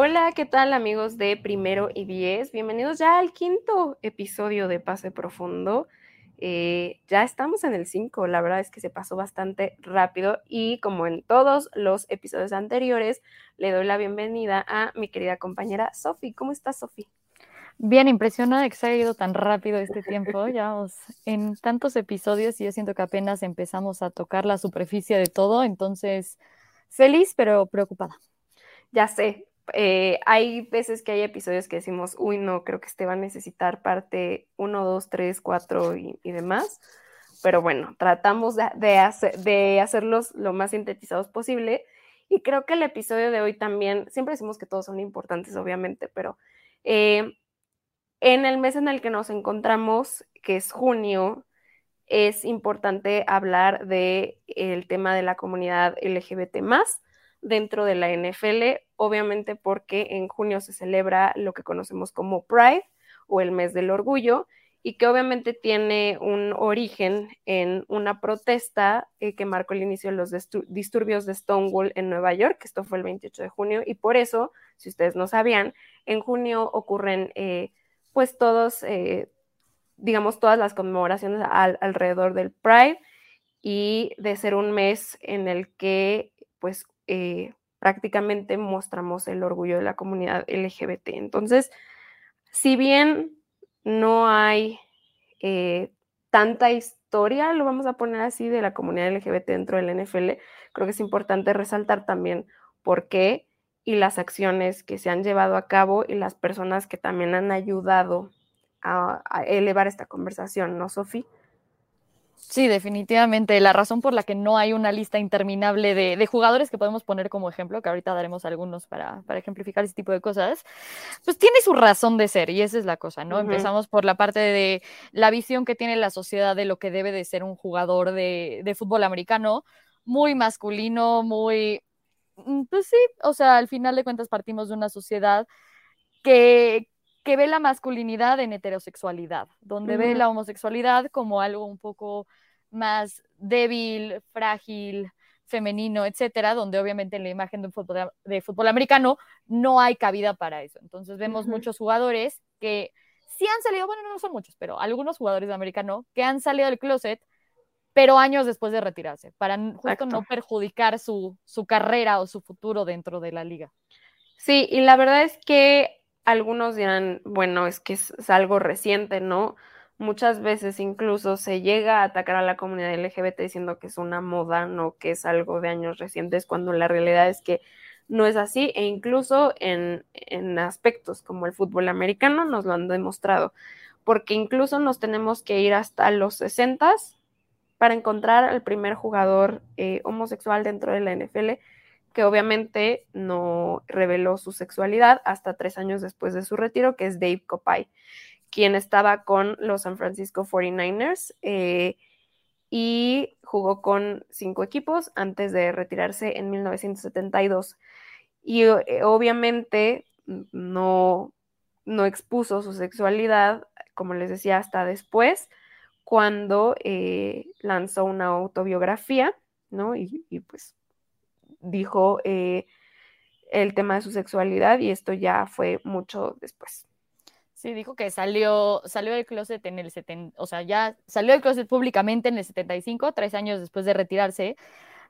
Hola, ¿qué tal amigos de Primero y Diez? Bienvenidos ya al quinto episodio de Pase Profundo. Eh, ya estamos en el 5, la verdad es que se pasó bastante rápido y como en todos los episodios anteriores, le doy la bienvenida a mi querida compañera Sofi. ¿Cómo estás, Sofi? Bien, impresionada que se haya ido tan rápido este tiempo. Ya en tantos episodios y yo siento que apenas empezamos a tocar la superficie de todo, entonces feliz pero preocupada. Ya sé, eh, hay veces que hay episodios que decimos, uy, no, creo que este va a necesitar parte 1, 2, 3, 4 y, demás. Pero bueno, tratamos de, hacerlos lo más sintetizados posible. Y creo que el episodio de hoy también, siempre decimos que todos son importantes, obviamente, pero eh, en el mes en el que nos encontramos, que es junio, es importante hablar del el tema de la comunidad LGBT más dentro de la NFL, obviamente porque en junio se celebra lo que conocemos como Pride o el mes del orgullo y que obviamente tiene un origen en una protesta eh, que marcó el inicio de los disturbios de Stonewall en Nueva York, esto fue el 28 de junio, y por eso, si ustedes no sabían, en junio ocurren eh, pues todos, eh, digamos, todas las conmemoraciones alrededor del Pride y de ser un mes en el que pues eh, prácticamente mostramos el orgullo de la comunidad LGBT. Entonces, si bien no hay eh, tanta historia, lo vamos a poner así, de la comunidad LGBT dentro del NFL, creo que es importante resaltar también por qué y las acciones que se han llevado a cabo y las personas que también han ayudado a, a elevar esta conversación, ¿no, Sofi? Sí, definitivamente. La razón por la que no hay una lista interminable de, jugadores que podemos poner como ejemplo, que ahorita daremos algunos para, ejemplificar ese tipo de cosas, pues tiene su razón de ser y esa es la cosa, ¿no? Empezamos por la parte de la visión que tiene la sociedad de lo que debe de ser un jugador de, de fútbol americano, muy masculino, muy... Mm, pues sí, o sea, al final de cuentas partimos de una sociedad que, que ve la masculinidad en heterosexualidad, donde ve la homosexualidad como algo un poco más débil, frágil, femenino, etcétera, donde obviamente en la imagen de, fútbol, de fútbol americano no hay cabida para eso. Entonces vemos muchos jugadores que sí han salido, bueno, no son muchos, pero algunos jugadores de americano que han salido del closet, pero años después de retirarse, para justo no perjudicar su, su carrera o su futuro dentro de la liga. Sí, y la verdad es que algunos dirán, bueno, es que es, algo reciente, ¿no? Muchas veces incluso se llega a atacar a la comunidad LGBT diciendo que es una moda, no que es algo de años recientes, cuando la realidad es que no es así e incluso en, en aspectos como el fútbol americano nos lo han demostrado, porque incluso nos tenemos que ir hasta los 60 para encontrar al primer jugador eh, homosexual dentro de la NFL que obviamente no reveló su sexualidad hasta tres años después de su retiro, que es Dave Copay, quien estaba con los San Francisco 49ers eh, y jugó con cinco equipos antes de retirarse en 1972. Y eh, obviamente no, no expuso su sexualidad, como les decía, hasta después, cuando eh, lanzó una autobiografía, ¿no? Y, y pues dijo eh, el tema de su sexualidad y esto ya fue mucho después. Sí, dijo que salió, salió del closet en el 70, o sea, ya salió del closet públicamente en el 75, tres años después de retirarse,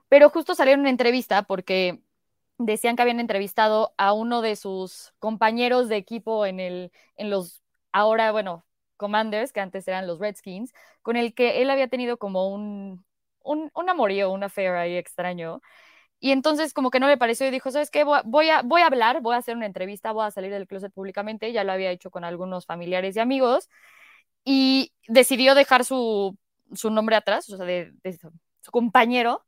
pero justo salió en una entrevista porque decían que habían entrevistado a uno de sus compañeros de equipo en, el, en los, ahora, bueno, Commanders, que antes eran los Redskins, con el que él había tenido como un, un, un amorío, un affair ahí extraño. Y entonces como que no le pareció y dijo, ¿sabes qué? Voy a, voy a hablar, voy a hacer una entrevista, voy a salir del closet públicamente, ya lo había hecho con algunos familiares y amigos, y decidió dejar su, nombre atrás, o sea, de, su compañero,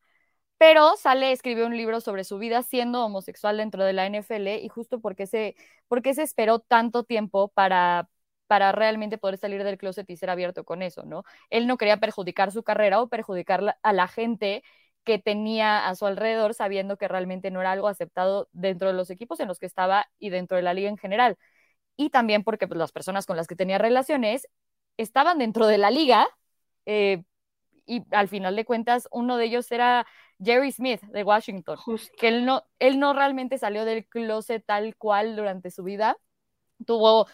pero sale, escribió un libro sobre su vida siendo homosexual dentro de la NFL y justo porque se, porque se esperó tanto tiempo para, para realmente poder salir del closet y ser abierto con eso, ¿no? Él no quería perjudicar su carrera o perjudicar a la gente que tenía a su alrededor, sabiendo que realmente no era algo aceptado dentro de los equipos en los que estaba y dentro de la liga en general. Y también porque pues, las personas con las que tenía relaciones estaban dentro de la liga eh, y al final de cuentas uno de ellos era Jerry Smith de Washington, que él no, él no realmente salió del closet tal cual durante su vida. Tuvo,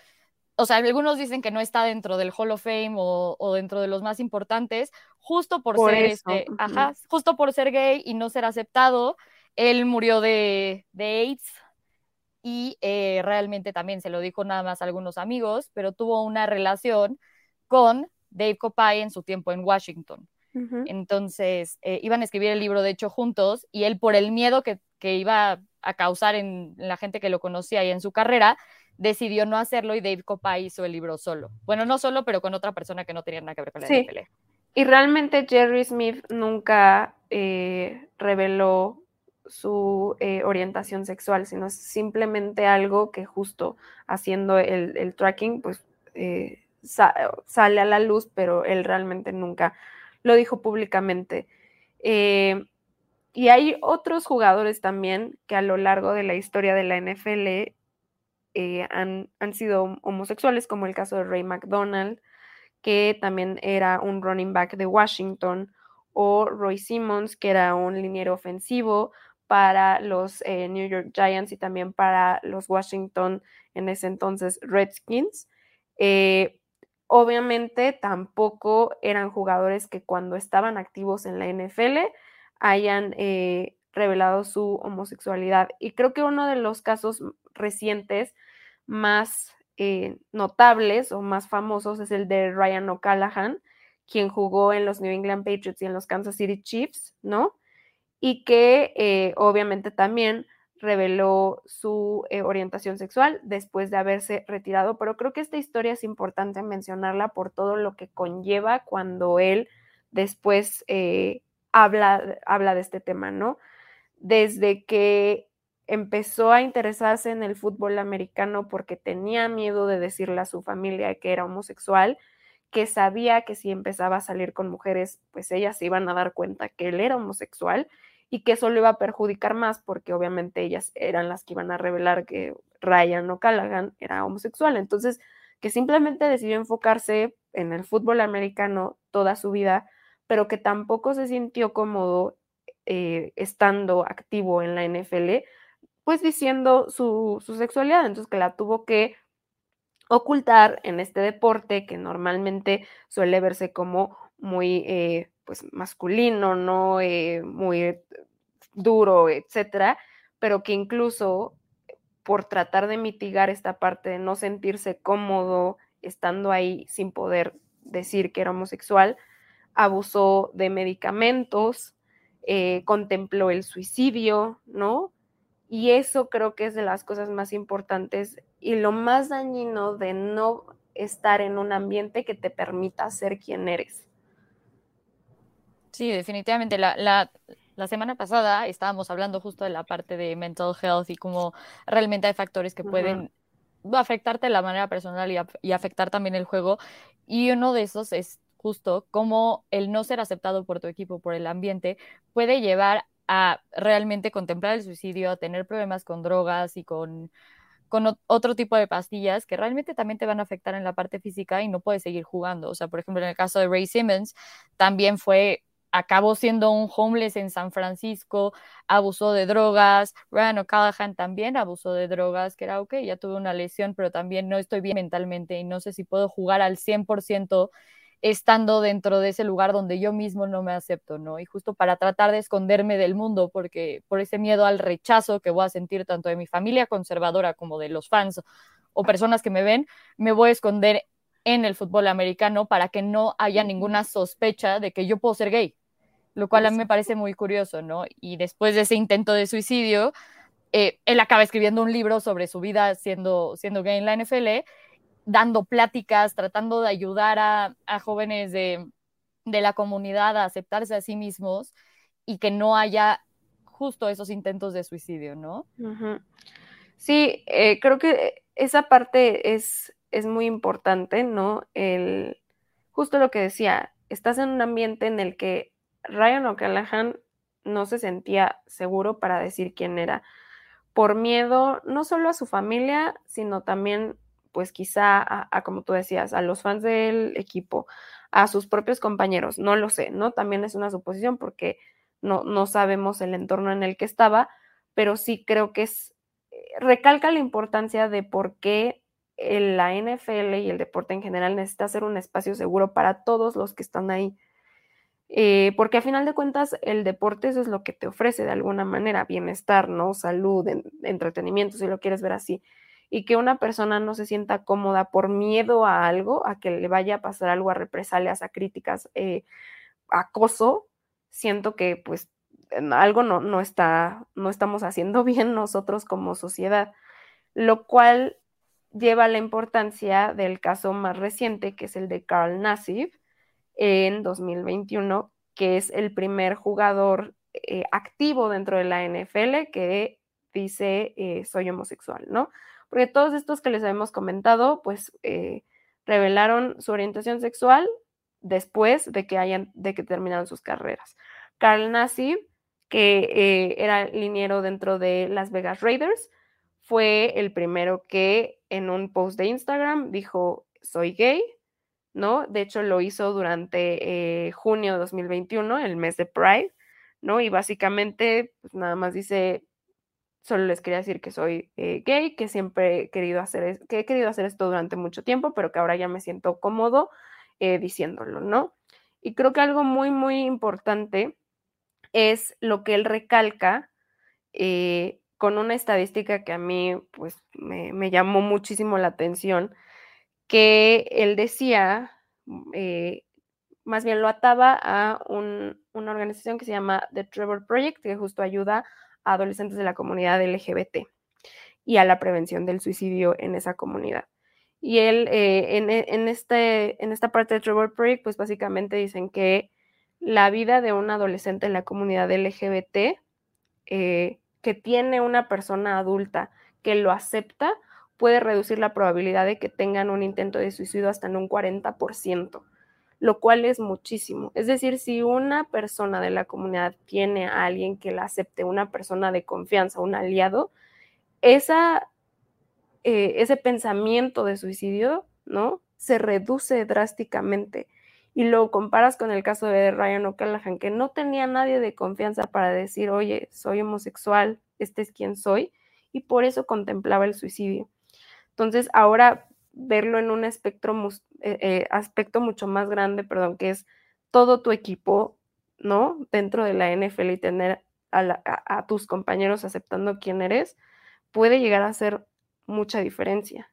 o sea, algunos dicen que no está dentro del Hall of Fame o, dentro de los más importantes, justo por, ser este, ajá, justo por ser gay y no ser aceptado. Él murió de, AIDS y eh, realmente también se lo dijo nada más a algunos amigos, pero tuvo una relación con Dave Copay en su tiempo en Washington. Entonces, eh, iban a escribir el libro, de hecho, juntos, y él por el miedo que, iba a causar en, la gente que lo conocía y en su carrera, decidió no hacerlo y Dave Copa hizo el libro solo. Bueno, no solo, pero con otra persona que no tenía nada que ver con la sí. Y realmente Jerry Smith nunca eh, reveló su eh, orientación sexual, sino simplemente algo que justo haciendo el, tracking, pues sale a la luz, pero él realmente nunca lo dijo públicamente. Eh, y hay otros jugadores también que a lo largo de la historia de la NFL eh, han, sido homosexuales, como el caso de Ray McDonald, que también era un running back de Washington, o Roy Simmons, que era un liniero ofensivo para los eh, New York Giants y también para los Washington en ese entonces Redskins. Obviamente tampoco eran jugadores que cuando estaban activos en la NFL hayan eh, revelado su homosexualidad. Y creo que uno de los casos recientes más eh, notables o más famosos es el de Ryan O'Callaghan, quien jugó en los New England Patriots y en los Kansas City Chiefs, ¿no? Y que eh, obviamente también reveló su eh, orientación sexual después de haberse retirado, pero creo que esta historia es importante mencionarla por todo lo que conlleva cuando él después habla, habla de este tema, ¿no? Desde que empezó a interesarse en el fútbol americano porque tenía miedo de decirle a su familia que era homosexual, que sabía que si empezaba a salir con mujeres, pues ellas se iban a dar cuenta que él era homosexual y que eso le iba a perjudicar más porque obviamente ellas eran las que iban a revelar que Ryan o Callaghan era homosexual. Entonces, que simplemente decidió enfocarse en el fútbol americano toda su vida, pero que tampoco se sintió cómodo eh, estando activo en la NFL, pues diciendo su, sexualidad, entonces que la tuvo que ocultar en este deporte que normalmente suele verse como muy eh, pues masculino, ¿no? Eh, muy duro, etcétera, pero que incluso por tratar de mitigar esta parte de no sentirse cómodo estando ahí sin poder decir que era homosexual, abusó de medicamentos, eh, contempló el suicidio, ¿no? Y eso creo que es de las cosas más importantes y lo más dañino de no estar en un ambiente que te permita ser quien eres. Sí, definitivamente. La, la, la, semana pasada estábamos hablando justo de la parte de mental health y cómo realmente hay factores que pueden afectarte de la manera personal y, y, afectar también el juego. Y uno de esos es justo cómo el no ser aceptado por tu equipo, por el ambiente, puede llevar a realmente contemplar el suicidio, a tener problemas con drogas y con con otro tipo de pastillas que realmente también te van a afectar en la parte física y no puedes seguir jugando. O sea, por ejemplo, en el caso de Ray Simmons, también fue acabó siendo un homeless en San Francisco, abusó de drogas, Ryan O'Callaghan también abusó de drogas, que era, ok, ya tuve una lesión, pero también no estoy bien mentalmente y no sé si puedo jugar al 100% estando dentro de ese lugar donde yo mismo no me acepto, ¿no? Y justo para tratar de esconderme del mundo, porque por ese miedo al rechazo que voy a sentir tanto de mi familia conservadora como de los fans o personas que me ven, me voy a esconder en el fútbol americano para que no haya ninguna sospecha de que yo puedo ser gay, lo cual a mí me parece muy curioso, ¿no? Y después de ese intento de suicidio, eh, él acaba escribiendo un libro sobre su vida siendo, siendo gay en la NFL, dando pláticas, tratando de ayudar a, jóvenes de, de la comunidad a aceptarse a sí mismos y que no haya justo esos intentos de suicidio, ¿no? Sí, eh, creo que esa parte es, es muy importante, ¿no? El, justo lo que decía, estás en un ambiente en el que Ryan O'Callaghan no se sentía seguro para decir quién era, por miedo no solo a su familia, sino también, pues quizá a, como tú decías, a los fans del equipo, a sus propios compañeros, no lo sé, ¿no? También es una suposición porque no, no sabemos el entorno en el que estaba, pero sí creo que es, eh, recalca la importancia de por qué la NFL y el deporte en general necesita ser un espacio seguro para todos los que están ahí. Eh, porque a final de cuentas el deporte eso es lo que te ofrece de alguna manera, bienestar, ¿no? Salud, entretenimiento, si lo quieres ver así. Y que una persona no se sienta cómoda por miedo a algo, a que le vaya a pasar algo, a represalias, a críticas, eh, acoso, siento que pues algo no, no, está, no estamos haciendo bien nosotros como sociedad, lo cual lleva la importancia del caso más reciente, que es el de Carl Nassif en 2021, que es el primer jugador eh, activo dentro de la NFL que dice eh, soy homosexual, ¿no? Porque todos estos que les habíamos comentado, pues eh, revelaron su orientación sexual después de que hayan, de que terminaron sus carreras. Carl Nassif, que era liniero dentro de Las Vegas Raiders, fue el primero que en un post de Instagram dijo, soy gay, ¿no? De hecho, lo hizo durante eh, junio de 2021, el mes de Pride, ¿no? Y básicamente, pues nada más dice, solo les quería decir que soy eh, gay, que siempre he querido hacer, que he querido hacer esto durante mucho tiempo, pero que ahora ya me siento cómodo eh, diciéndolo, ¿no? Y creo que algo muy, muy importante es lo que él recalca con una estadística que a mí pues me, llamó muchísimo la atención, que él decía, eh, más bien lo ataba a una organización que se llama The Trevor Project, que justo ayuda adolescentes de la comunidad LGBT y a la prevención del suicidio en esa comunidad. Y él, eh, en, este, en esta parte de Trevor Project, pues básicamente dicen que la vida de un adolescente en la comunidad LGBT eh, que tiene una persona adulta que lo acepta, puede reducir la probabilidad de que tengan un intento de suicidio hasta en un 40%, lo cual es muchísimo. Es decir, si una persona de la comunidad tiene a alguien que la acepte, una persona de confianza, un aliado, esa, eh, ese pensamiento de suicidio, ¿no? Se reduce drásticamente y lo comparas con el caso de Ryan O'Callaghan, que no tenía nadie de confianza para decir, oye, soy homosexual, este es quien soy, y por eso contemplaba el suicidio. Entonces, ahora verlo en un espectro, eh, eh, aspecto mucho más grande, perdón, que es todo tu equipo, ¿no? Dentro de la NFL y tener a tus compañeros aceptando quién eres, puede llegar a hacer mucha diferencia.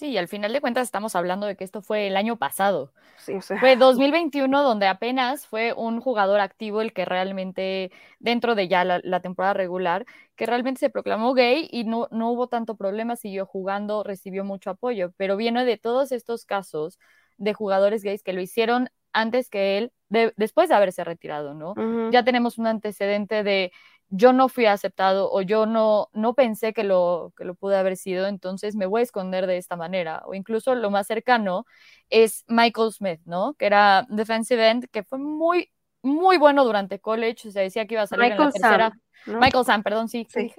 Sí, y al final de cuentas estamos hablando de que esto fue el año pasado. Sí, o sea. Fue 2021 donde apenas fue un jugador activo el que realmente, dentro de ya la, temporada regular, que realmente se proclamó gay y no, no hubo tanto problema, siguió jugando, recibió mucho apoyo, pero viene de todos estos casos de jugadores gays que lo hicieron antes que él, después de haberse retirado, ¿no? Ya tenemos un antecedente de yo no fui aceptado o yo no, no pensé que lo, que lo pude haber sido, entonces me voy a esconder de esta manera. O incluso lo más cercano es Michael Smith, ¿no? Que era defensive end, que fue muy, muy bueno durante college, se decía que iba a salir en la tercera. Michael Sam, perdón, sí. sí.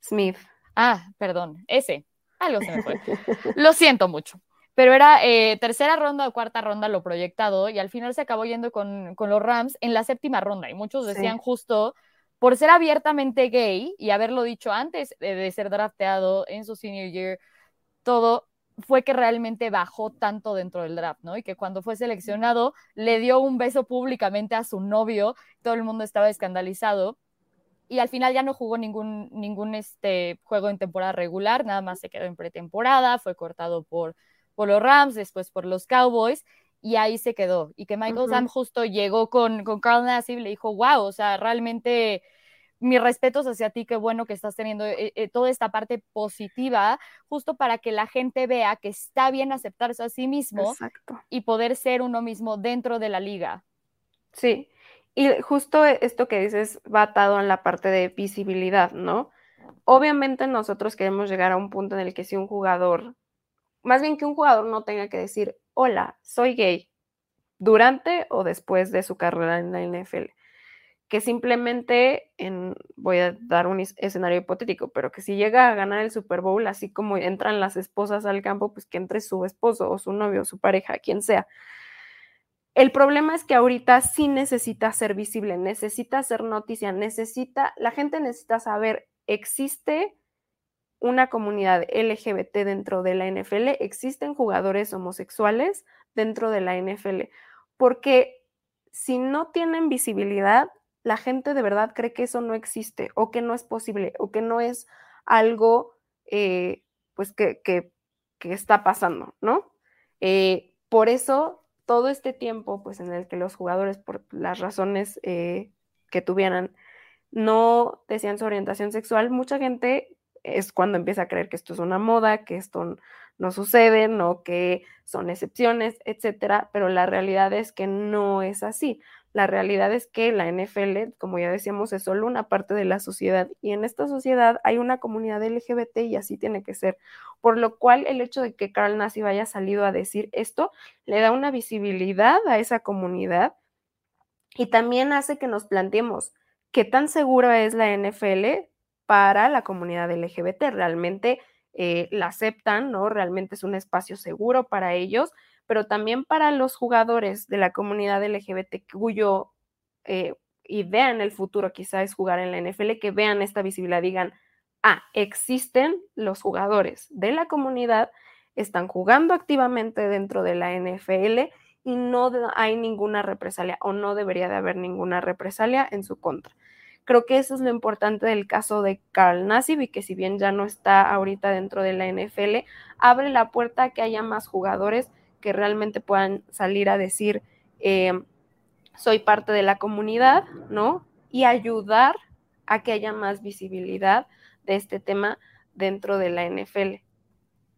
Smith. Ah, perdón, ese. Algo se me fue. lo siento mucho. Pero era eh, tercera ronda o cuarta ronda lo proyectado y al final se acabó yendo con, con los Rams en la séptima ronda. Y muchos decían justo por ser abiertamente gay y haberlo dicho antes de, ser drafteado en su senior year, todo fue que realmente bajó tanto dentro del draft, ¿no? Y que cuando fue seleccionado le dio un beso públicamente a su novio, todo el mundo estaba escandalizado. Y al final ya no jugó ningún, ningún este, juego en temporada regular, nada más se quedó en pretemporada, fue cortado por, por los Rams, después por los Cowboys, y ahí se quedó. Y que Michael Sam justo llegó con, con Carl Nassib y le dijo, wow, o sea, realmente mis respetos hacia ti, qué bueno que estás teniendo eh, eh, toda esta parte positiva, justo para que la gente vea que está bien aceptarse a sí mismo y poder ser uno mismo dentro de la liga. Sí, Y justo esto que dices va atado en la parte de visibilidad, ¿no? Obviamente nosotros queremos llegar a un punto en el que si un jugador, más bien que un jugador no tenga que decir, hola, soy gay, durante o después de su carrera en la NFL. Que simplemente, en, voy a dar un escenario hipotético, pero que si llega a ganar el Super Bowl, así como entran las esposas al campo, pues que entre su esposo o su novio o su pareja, quien sea el problema es que ahorita sí necesita ser visible, necesita ser noticia, necesita, la gente necesita saber, existe una comunidad LGBT dentro de la NFL, existen jugadores homosexuales dentro de la NFL, porque si no tienen visibilidad, la gente de verdad cree que eso no existe o que no es posible o que no es algo eh, pues que, que, está pasando, ¿no? Eh, por eso todo este tiempo, pues en el que los jugadores, por las razones eh, que tuvieran, no decían su orientación sexual, mucha gente es cuando empieza a creer que esto es una moda, que esto no sucede, no que son excepciones, etcétera, pero la realidad es que no es así. La realidad es que la NFL, como ya decíamos, es solo una parte de la sociedad y en esta sociedad hay una comunidad LGBT y así tiene que ser. Por lo cual el hecho de que Carl Nazi haya salido a decir esto le da una visibilidad a esa comunidad y también hace que nos planteemos qué tan segura es la NFL para la comunidad LGBT. Realmente eh, la aceptan, ¿no? Realmente es un espacio seguro para ellos pero también para los jugadores de la comunidad LGBT cuyo eh, idea en el futuro quizá es jugar en la NFL, que vean esta visibilidad, digan, ah, existen los jugadores de la comunidad, están jugando activamente dentro de la NFL y no hay ninguna represalia o no debería de haber ninguna represalia en su contra. Creo que eso es lo importante del caso de Carl Nassib y que si bien ya no está ahorita dentro de la NFL, abre la puerta a que haya más jugadores que realmente puedan salir a decir, eh, soy parte de la comunidad, ¿no? Y ayudar a que haya más visibilidad de este tema dentro de la NFL.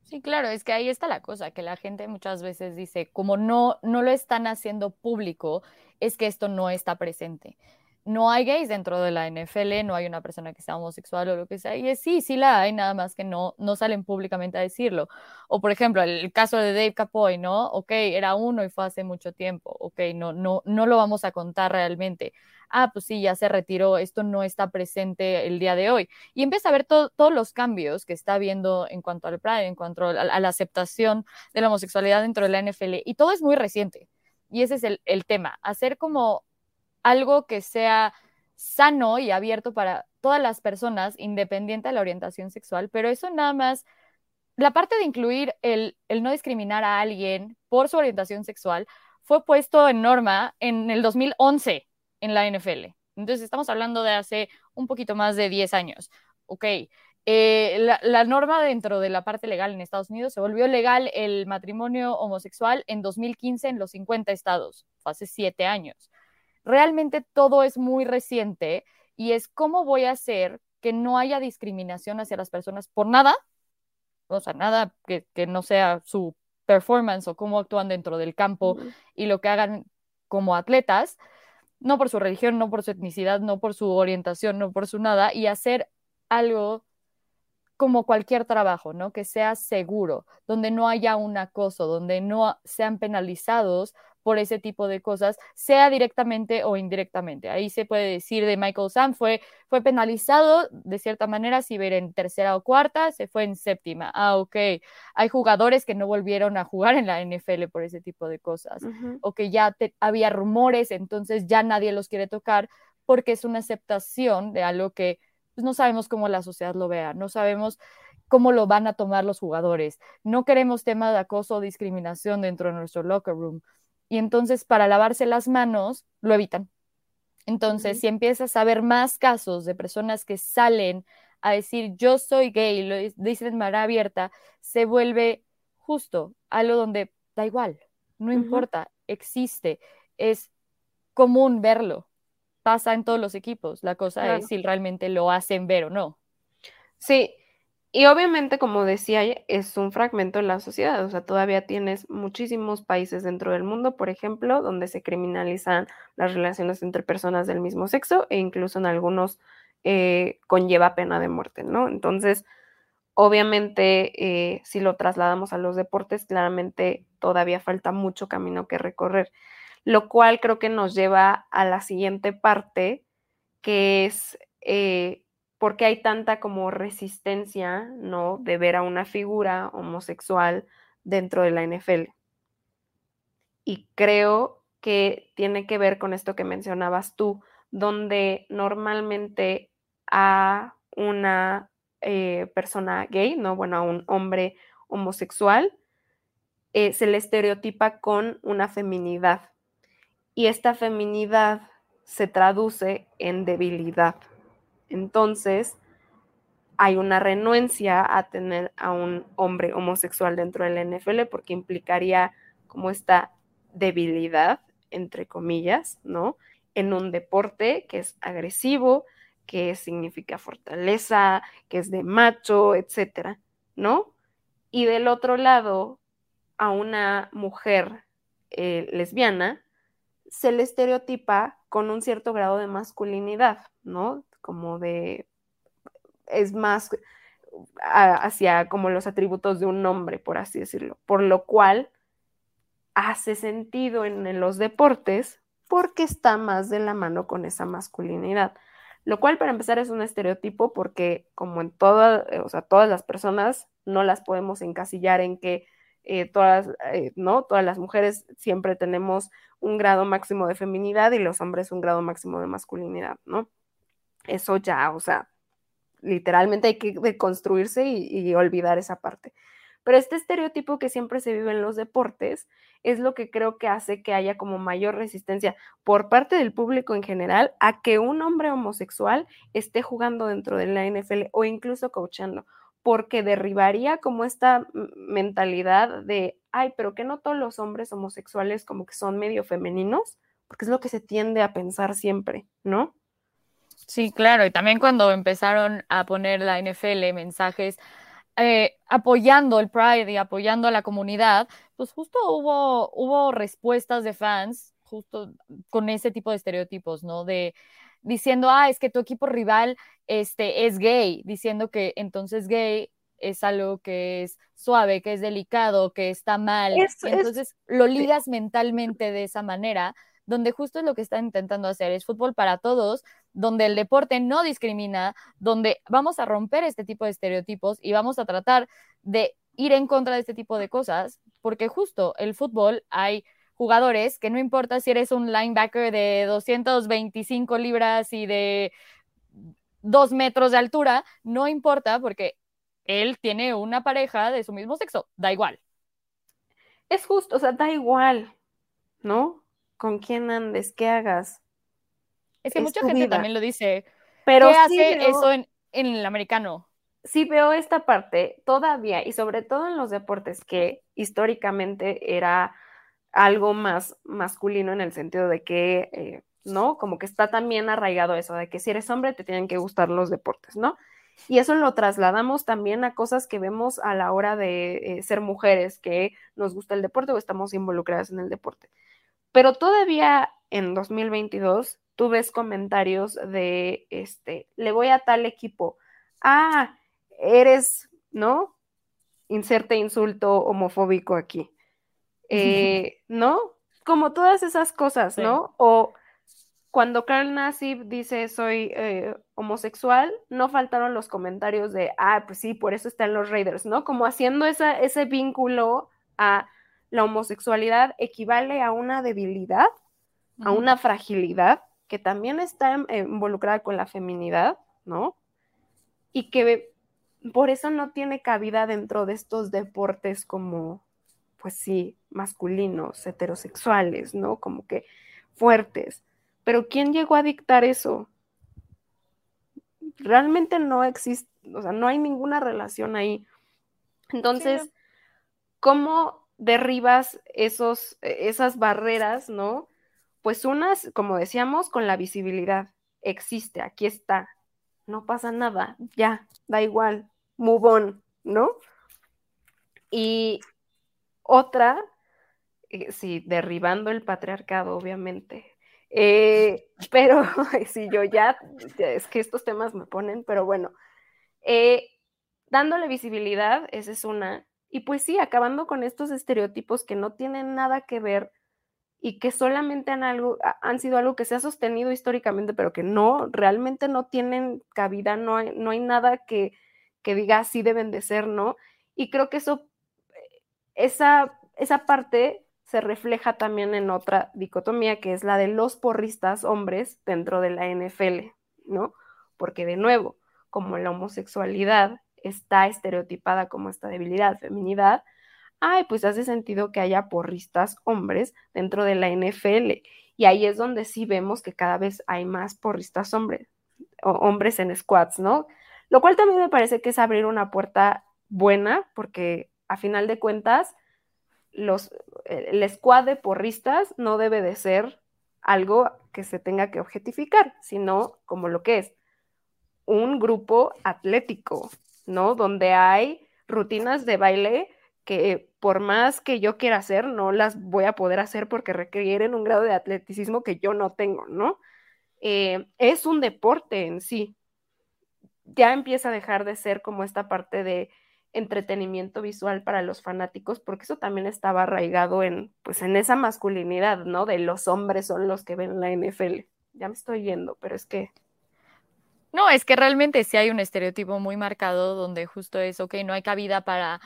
Sí, claro, es que ahí está la cosa, que la gente muchas veces dice, como no, no lo están haciendo público, es que esto no está presente no hay gays dentro de la NFL, no hay una persona que sea homosexual o lo que sea. Y es, sí, sí la hay, nada más que no, no salen públicamente a decirlo. O por ejemplo, el, caso de Dave Capoy, ¿no? Ok, era uno y fue hace mucho tiempo. Ok, no, no, no lo vamos a contar realmente. Ah, pues sí, ya se retiró, esto no está presente el día de hoy. Y empieza a ver todos los cambios que está viendo en cuanto al Pride, en cuanto a, la aceptación de la homosexualidad dentro de la NFL. Y todo es muy reciente. Y ese es el, el tema, hacer como algo que sea sano y abierto para todas las personas, independiente de la orientación sexual, pero eso nada más, la parte de incluir el, no discriminar a alguien por su orientación sexual fue puesto en norma en el 2011 en la NFL. Entonces estamos hablando de hace un poquito más de 10 años. Ok, eh, la, la, norma dentro de la parte legal en Estados Unidos se volvió legal el matrimonio homosexual en 2015 en los 50 estados, hace 7 años realmente todo es muy reciente y es cómo voy a hacer que no haya discriminación hacia las personas por nada, o sea, nada que, no sea su performance o cómo actúan dentro del campo y lo que hagan como atletas, no por su religión, no por su etnicidad, no por su orientación, no por su nada, y hacer algo como cualquier trabajo, ¿no? Que sea seguro, donde no haya un acoso, donde no sean penalizados por ese tipo de cosas, sea directamente o indirectamente. Ahí se puede decir de Michael Sam, fue, fue penalizado de cierta manera, si ver en tercera o cuarta, se fue en séptima. Ah, ok. Hay jugadores que no volvieron a jugar en la NFL por ese tipo de cosas, o que ya había rumores, entonces ya nadie los quiere tocar porque es una aceptación de algo que pues, no sabemos cómo la sociedad lo vea, no sabemos cómo lo van a tomar los jugadores. No queremos tema de acoso o discriminación dentro de nuestro locker room y entonces para lavarse las manos lo evitan. Entonces, si empiezas a ver más casos de personas que salen a decir yo soy gay, lo dicen de manera abierta, se vuelve justo algo donde da igual, no importa, existe, es común verlo, pasa en todos los equipos, la cosa es si realmente lo hacen ver o no. Sí, Y obviamente, como decía, es un fragmento de la sociedad, o sea, todavía tienes muchísimos países dentro del mundo, por ejemplo, donde se criminalizan las relaciones entre personas del mismo sexo e incluso en algunos eh, conlleva pena de muerte, ¿no? Entonces, obviamente, eh, si lo trasladamos a los deportes, claramente todavía falta mucho camino que recorrer, lo cual creo que nos lleva a la siguiente parte, que es... Eh, por qué hay tanta como resistencia, ¿no? De ver a una figura homosexual dentro de la NFL. Y creo que tiene que ver con esto que mencionabas tú, donde normalmente a una eh, persona gay, ¿no? Bueno, a un hombre homosexual, eh, se le estereotipa con una feminidad. Y esta feminidad se traduce en debilidad. Entonces, hay una renuencia a tener a un hombre homosexual dentro del NFL porque implicaría como esta debilidad, entre comillas, ¿no? En un deporte que es agresivo, que significa fortaleza, que es de macho, etcétera, ¿no? Y del otro lado, a una mujer eh, lesbiana se le estereotipa con un cierto grado de masculinidad, ¿no? Como de, es más hacia como los atributos de un hombre, por así decirlo, por lo cual hace sentido en, los deportes porque está más de la mano con esa masculinidad. Lo cual, para empezar, es un estereotipo porque, como en todas, o sea, todas las personas, no las podemos encasillar en que eh, todas, eh, ¿no? Todas las mujeres siempre tenemos un grado máximo de feminidad y los hombres un grado máximo de masculinidad, ¿no? Eso ya, o sea, literalmente hay que deconstruirse y, olvidar esa parte. Pero este estereotipo que siempre se vive en los deportes es lo que creo que hace que haya como mayor resistencia por parte del público en general a que un hombre homosexual esté jugando dentro de la NFL o incluso coachando, porque derribaría como esta mentalidad de, ay, pero que no todos los hombres homosexuales como que son medio femeninos, porque es lo que se tiende a pensar siempre, ¿no? Sí, claro, y también cuando empezaron a poner la NFL mensajes eh, apoyando el Pride y apoyando a la comunidad, pues justo hubo, hubo respuestas de fans justo con ese tipo de estereotipos, ¿no? De diciendo, ah, es que tu equipo rival este, es gay, diciendo que entonces gay es algo que es suave, que es delicado, que está mal. entonces lo ligas mentalmente de esa manera donde justo es lo que están intentando hacer, es fútbol para todos, donde el deporte no discrimina, donde vamos a romper este tipo de estereotipos y vamos a tratar de ir en contra de este tipo de cosas, porque justo el fútbol hay jugadores que no importa si eres un linebacker de 225 libras y de dos metros de altura, no importa porque él tiene una pareja de su mismo sexo, da igual. Es justo, o sea, da igual, ¿no? con quién andes, qué hagas. Es que mucha gente también lo dice. Pero ¿Qué hace eso en, el americano? Sí veo esta parte todavía y sobre todo en los deportes que históricamente era algo más masculino en el sentido de que, eh, ¿no? Como que está también arraigado eso, de que si eres hombre te tienen que gustar los deportes, ¿no? Y eso lo trasladamos también a cosas que vemos a la hora de eh, ser mujeres, que nos gusta el deporte o estamos involucradas en el deporte. Pero todavía en 2022 tú ves comentarios de, este, le voy a tal equipo, ah, eres, ¿no? Inserte insulto homofóbico aquí. Eh, ¿No? Como todas esas cosas, ¿no? O cuando Carl Nassib dice soy eh, homosexual, no faltaron los comentarios de, ah, pues sí, por eso están los Raiders, ¿no? Como haciendo esa, ese vínculo a la homosexualidad equivale a una debilidad, a una fragilidad que también está eh, involucrada con la feminidad, ¿no? Y que por eso no tiene cabida dentro de estos deportes como, pues sí, masculinos, heterosexuales, ¿no? Como que fuertes. Pero ¿quién llegó a dictar eso? Realmente no existe, o sea, no hay ninguna relación ahí. Entonces, ¿cómo derribas esos, e, esas barreras, ¿no? Pues unas, como decíamos, con la visibilidad. Existe, aquí está. No pasa nada, ya, da igual, move on, ¿no? Y otra, eh, sí, derribando el patriarcado, obviamente. Eh, pero si yo ya, es que estos temas me ponen, pero bueno, eh, dándole visibilidad, esa es una. Y pues sí, acabando con estos estereotipos que no tienen nada que ver y que solamente han, algo, han sido algo que se ha sostenido históricamente, pero que no, realmente no tienen cabida, no hay, no hay nada que, que diga así deben de ser, ¿no? Y creo que eso, esa, esa parte se refleja también en otra dicotomía, que es la de los porristas hombres dentro de la NFL, ¿no? Porque de nuevo, como la homosexualidad está estereotipada como esta debilidad, feminidad, ay, pues hace sentido que haya porristas hombres dentro de la NFL. Y ahí es donde sí vemos que cada vez hay más porristas hombres, o hombres en squads, ¿no? Lo cual también me parece que es abrir una puerta buena, porque a final de cuentas, los, el squad de porristas no debe de ser algo que se tenga que objetificar, sino como lo que es un grupo atlético, ¿no? Donde hay rutinas de baile que por más que yo quiera hacer, no las voy a poder hacer porque requieren un grado de atleticismo que yo no tengo, ¿no? Eh, es un deporte en sí. Ya empieza a dejar de ser como esta parte de entretenimiento visual para los fanáticos, porque eso también estaba arraigado en, pues, en esa masculinidad, ¿no? De los hombres son los que ven la NFL. Ya me estoy yendo, pero es que no, es que realmente sí hay un estereotipo muy marcado donde justo es, ok, no hay cabida para,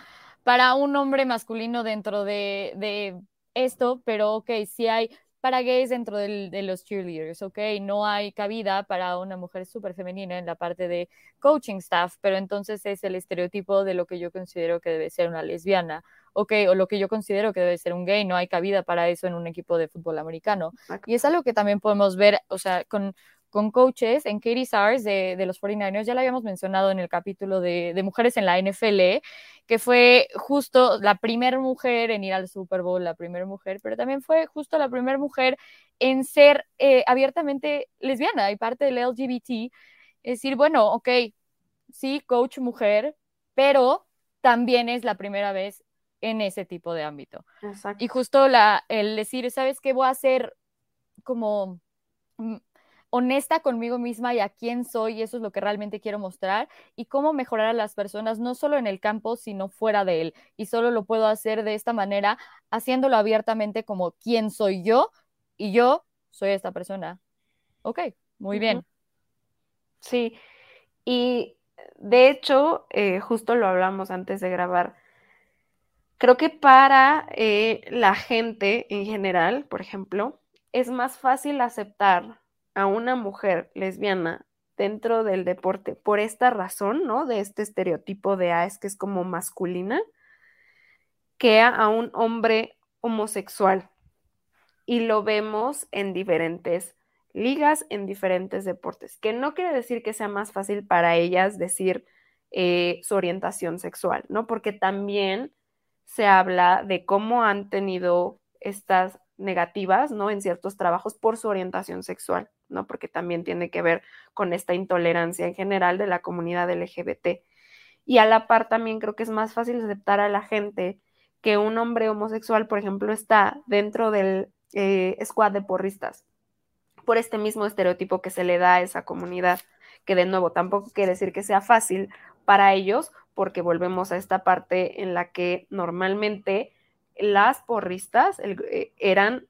para un hombre masculino dentro de, de esto, pero ok, sí hay para gays dentro del, de los cheerleaders, ok, no hay cabida para una mujer súper femenina en la parte de coaching staff, pero entonces es el estereotipo de lo que yo considero que debe ser una lesbiana, ok, o lo que yo considero que debe ser un gay, no hay cabida para eso en un equipo de fútbol americano. Y es algo que también podemos ver, o sea, con, con coaches en Katie Sars de, de, los 49ers, ya lo habíamos mencionado en el capítulo de, de, mujeres en la NFL, que fue justo la primera mujer en ir al Super Bowl, la primera mujer, pero también fue justo la primera mujer en ser eh, abiertamente lesbiana y parte del LGBT. Es decir, bueno, ok, sí, coach mujer, pero también es la primera vez en ese tipo de ámbito. Exacto. Y justo la, el decir, ¿sabes qué voy a hacer como mm, honesta conmigo misma y a quién soy, y eso es lo que realmente quiero mostrar, y cómo mejorar a las personas, no solo en el campo, sino fuera de él. Y solo lo puedo hacer de esta manera, haciéndolo abiertamente como quién soy yo, y yo soy esta persona. Ok, muy bien. Sí, y de hecho, eh, justo lo hablamos antes de grabar. Creo que para eh, la gente en general, por ejemplo, es más fácil aceptar a una mujer lesbiana dentro del deporte por esta razón, ¿no? De este estereotipo de, ah, es que es como masculina, que a un hombre homosexual. Y lo vemos en diferentes ligas, en diferentes deportes, que no quiere decir que sea más fácil para ellas decir eh, su orientación sexual, ¿no? Porque también se habla de cómo han tenido estas negativas, ¿no? En ciertos trabajos por su orientación sexual. ¿No? Porque también tiene que ver con esta intolerancia en general de la comunidad LGBT. Y a la par también creo que es más fácil aceptar a la gente que un hombre homosexual, por ejemplo, está dentro del eh, squad de porristas, por este mismo estereotipo que se le da a esa comunidad, que de nuevo tampoco quiere decir que sea fácil para ellos, porque volvemos a esta parte en la que normalmente las porristas eh, eran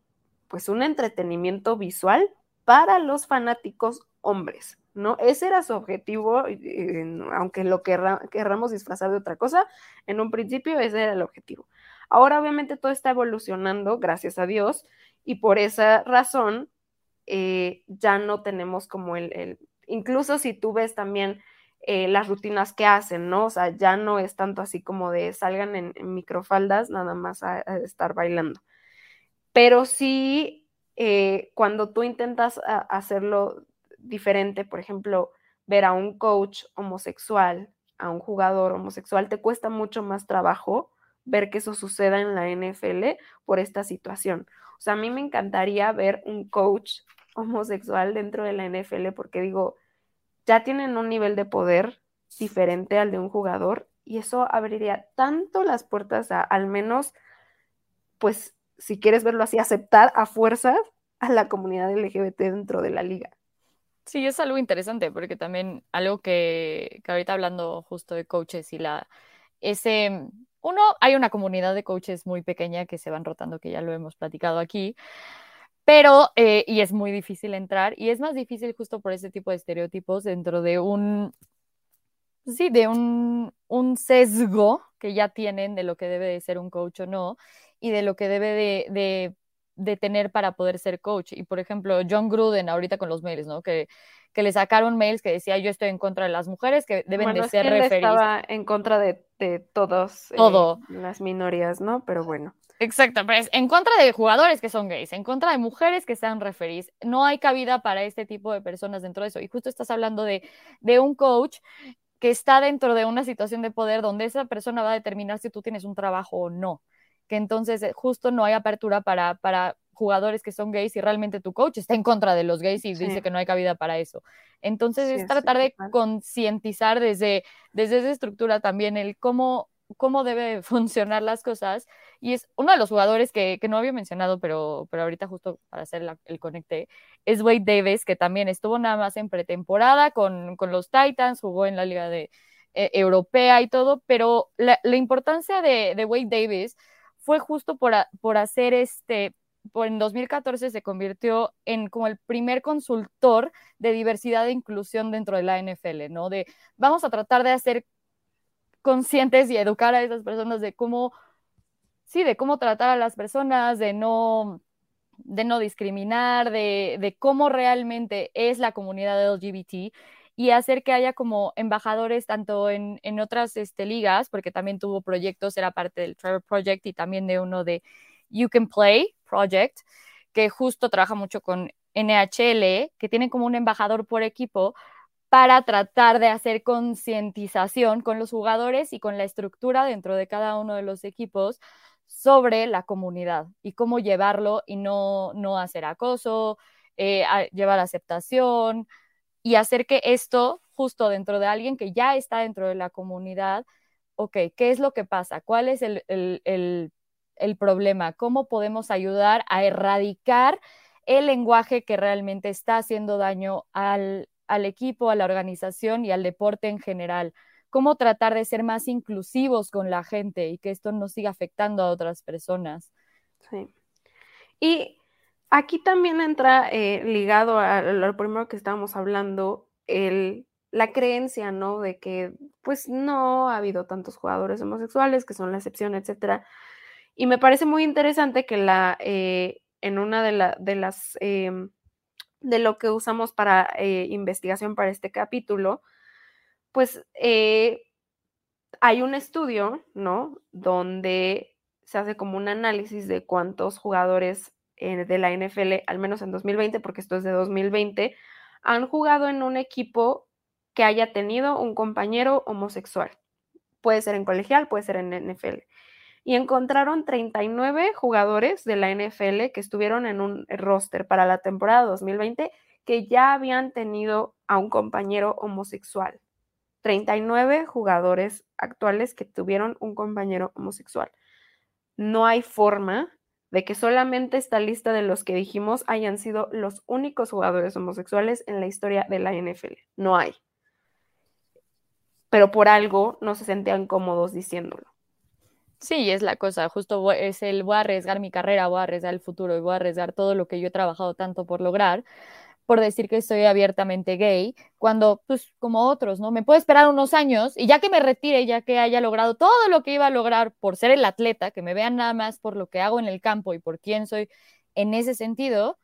pues un entretenimiento visual para los fanáticos hombres, ¿no? Ese era su objetivo, aunque lo querramos disfrazar de otra cosa, en un principio ese era el objetivo. Ahora obviamente todo está evolucionando, gracias a Dios, y por esa razón eh, ya no tenemos como el, incluso si tú ves también eh, las rutinas que hacen, ¿no? O sea, ya no es tanto así como de salgan en, microfaldas nada más a estar bailando. Pero sí eh, cuando tú intentas hacerlo diferente, por ejemplo, ver a un coach homosexual, a un jugador homosexual, te cuesta mucho más trabajo ver que eso suceda en la NFL por esta situación. O sea, a mí me encantaría ver un coach homosexual dentro de la NFL porque digo, ya tienen un nivel de poder diferente al de un jugador y eso abriría tanto las puertas a al menos, pues, si quieres verlo así, aceptar a fuerzas a la comunidad LGBT dentro de la liga. Sí, es algo interesante porque también algo que, que ahorita hablando justo de coaches y la, ese, uno, hay una comunidad de coaches muy pequeña que se van rotando, que ya lo hemos platicado aquí, pero, eh, y es muy difícil entrar, y es más difícil justo por ese tipo de estereotipos dentro de un, sí, de un, un sesgo que ya tienen de lo que debe de ser un coach o no, y de lo que debe de, de, de tener para poder ser coach. Y por ejemplo, John Gruden ahorita con los mails, ¿no? Que que le sacaron mails que decía yo estoy en contra de las mujeres que deben de ser referidas. estaba en contra de, de todos Todo. Eh, las minorías, ¿no? Pero bueno. Exacto, pero es en contra de jugadores que son gays, en contra de mujeres que sean referís. No hay cabida para este tipo de personas dentro de eso. Y justo estás hablando de, de un coach que está dentro de una situación de poder donde esa persona va a determinar si tú tienes un trabajo o no. Que entonces eh, justo no hay apertura para, para jugadores que son gays y realmente tu coach está en contra de los gays y dice que no hay cabida para eso. Entonces es tratar de concientizar desde, desde esa estructura también el cómo, cómo debe funcionar las cosas. Y es uno de los jugadores que, que no había mencionado, pero, pero ahorita justo para hacer el conecte, es Wade Davis, que también estuvo nada más en pretemporada con, con los Titans, jugó en la liga de, eh, europea y todo, pero la, la importancia de, de, Wade Davis fue justo por, por hacer este en 2014 se convirtió en como el primer consultor de diversidad e inclusión dentro de la NFL, ¿no? De vamos a tratar de hacer conscientes y educar a esas personas de cómo, sí, de cómo tratar a las personas, de no, de no discriminar, de, de cómo realmente es la comunidad LGBT y hacer que haya como embajadores tanto en, en otras este, ligas, porque también tuvo proyectos, era parte del Trevor Project y también de uno de You Can Play Project, que justo trabaja mucho con NHL, que tiene como un embajador por equipo para tratar de hacer concientización con los jugadores y con la estructura dentro de cada uno de los equipos sobre la comunidad y cómo llevarlo y no, no hacer acoso, eh, llevar aceptación y hacer que esto justo dentro de alguien que ya está dentro de la comunidad, ok, ¿qué es lo que pasa? ¿Cuál es el, el, el el problema, cómo podemos ayudar a erradicar el lenguaje que realmente está haciendo daño al, al equipo, a la organización y al deporte en general. Cómo tratar de ser más inclusivos con la gente y que esto no siga afectando a otras personas. Sí. Y aquí también entra eh, ligado a lo primero que estábamos hablando, el, la creencia, ¿no? De que pues no ha habido tantos jugadores homosexuales, que son la excepción, etcétera. Y me parece muy interesante que la, eh, en una de, de las, em, de lo que usamos para eh, investigación para este capítulo, pues hay un estudio, ¿no? Donde se hace como un análisis de cuántos jugadores de la NFL, al menos en 2020, porque esto es de 2020, han jugado en un equipo que haya tenido un compañero homosexual. Puede ser en colegial, puede ser en NFL y encontraron 39 jugadores de la NFL que estuvieron en un roster para la temporada 2020 que ya habían tenido a un compañero homosexual. 39 jugadores actuales que tuvieron un compañero homosexual. No hay forma de que solamente esta lista de los que dijimos hayan sido los únicos jugadores homosexuales en la historia de la NFL. No hay. Pero por algo no se sentían cómodos diciéndolo. Sí, es la cosa, justo es el voy a arriesgar mi carrera, voy a arriesgar el futuro y voy a arriesgar todo lo que yo he trabajado tanto por lograr, por decir que estoy abiertamente gay, cuando, pues, como otros, ¿no? Me puedo esperar unos años y ya que me retire, ya que haya logrado todo lo que iba a lograr por ser el atleta, que me vean nada más por lo que hago en el campo y por quién soy en ese sentido,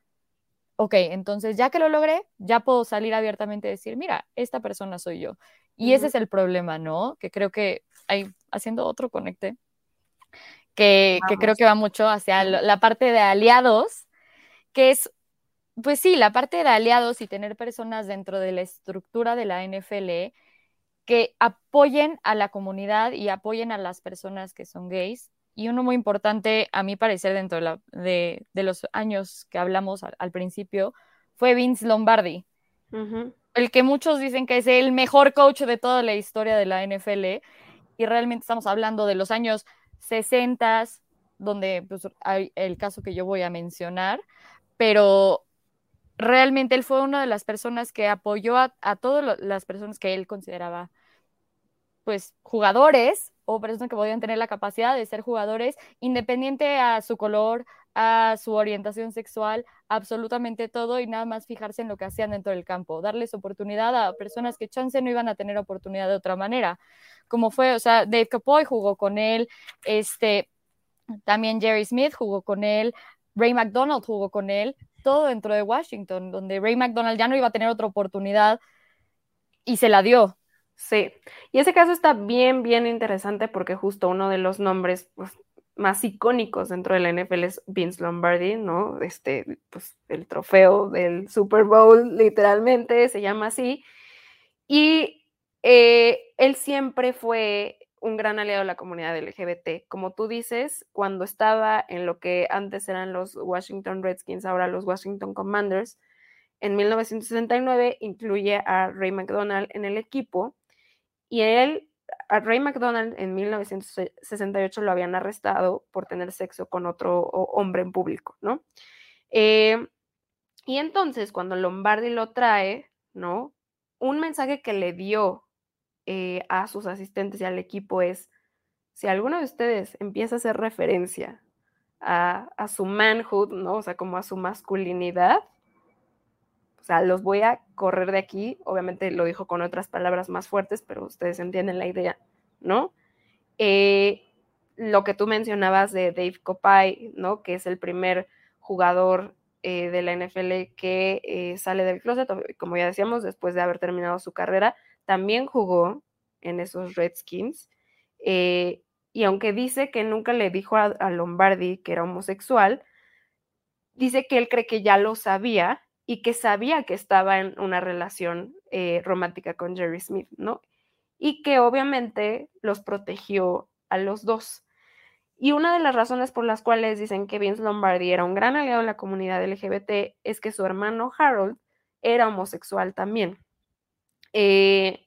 ok, entonces ya que lo logré, ya puedo salir abiertamente y decir, mira, esta persona soy yo. Y ese es el problema, ¿no? Que creo que hay, haciendo otro conecte, que, creo que va mucho hacia la parte de aliados, que es, pues sí, la parte de aliados y tener personas dentro de la estructura de la NFL que apoyen a la comunidad y apoyen a las personas que son gays. Y uno muy importante, a mi parecer, dentro de, los años que hablamos al, principio, fue Vince Lombardi, el que muchos dicen que es el mejor coach de toda la historia de la NFL, y realmente estamos hablando de los años 60, donde pues, hay el caso que yo voy a mencionar, pero realmente él fue una de las personas que apoyó a, todas las personas que él consideraba pues jugadores o personas que podían tener la capacidad de ser jugadores independiente a su color, a su orientación sexual, absolutamente todo y nada más fijarse en lo que hacían dentro del campo, darles oportunidad a personas que chance no iban a tener oportunidad de otra manera, como fue, o sea, Dave Capoy jugó con él, este, también Jerry Smith jugó con él, Ray McDonald jugó con él, todo dentro de Washington, donde Ray McDonald ya no iba a tener otra oportunidad y se la dio. Sí, y ese caso está bien, bien interesante porque justo uno de los nombres pues, más icónicos dentro de la NFL es Vince Lombardi, ¿no? Este, pues el trofeo del Super Bowl, literalmente, se llama así. Y eh, él siempre fue un gran aliado de la comunidad LGBT. Como tú dices, cuando estaba en lo que antes eran los Washington Redskins, ahora los Washington Commanders, en 1969 incluye a Ray McDonald en el equipo y él a Ray McDonald en 1968 lo habían arrestado por tener sexo con otro hombre en público, ¿no? Eh, y entonces cuando Lombardi lo trae, ¿no? Un mensaje que le dio eh, a sus asistentes y al equipo es, si alguno de ustedes empieza a hacer referencia a, a su manhood, ¿no? O sea, como a su masculinidad, o sea, los voy a correr de aquí. Obviamente lo dijo con otras palabras más fuertes, pero ustedes entienden la idea, ¿no? Eh, lo que tú mencionabas de Dave Copay, ¿no? Que es el primer jugador eh, de la NFL que sale del closet, como ya decíamos, después de haber terminado su carrera, también jugó en esos Redskins. y aunque dice que nunca le dijo a, Lombardi que era homosexual, dice que él cree que ya lo sabía y que sabía que estaba en una relación eh, romántica con Jerry Smith, ¿no? Y que obviamente los protegió a los dos. Y una de las razones por las cuales dicen que Vince Lombardi era un gran aliado de la comunidad LGBT es que su hermano Harold era homosexual también. Eh,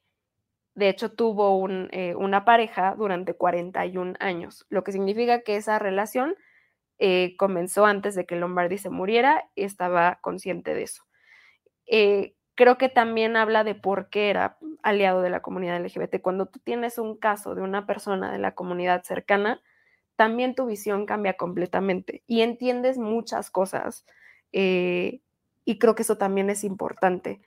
de hecho, tuvo eh, una pareja durante 41 años, lo que significa que esa relación eh, comenzó antes de que Lombardi se muriera y estaba consciente de eso. Creo que también habla de por qué era aliado de la comunidad LGBT. Cuando tú tienes un caso de una persona de la comunidad cercana, también tu visión cambia completamente y entiendes muchas cosas. Y creo que eso también es importante.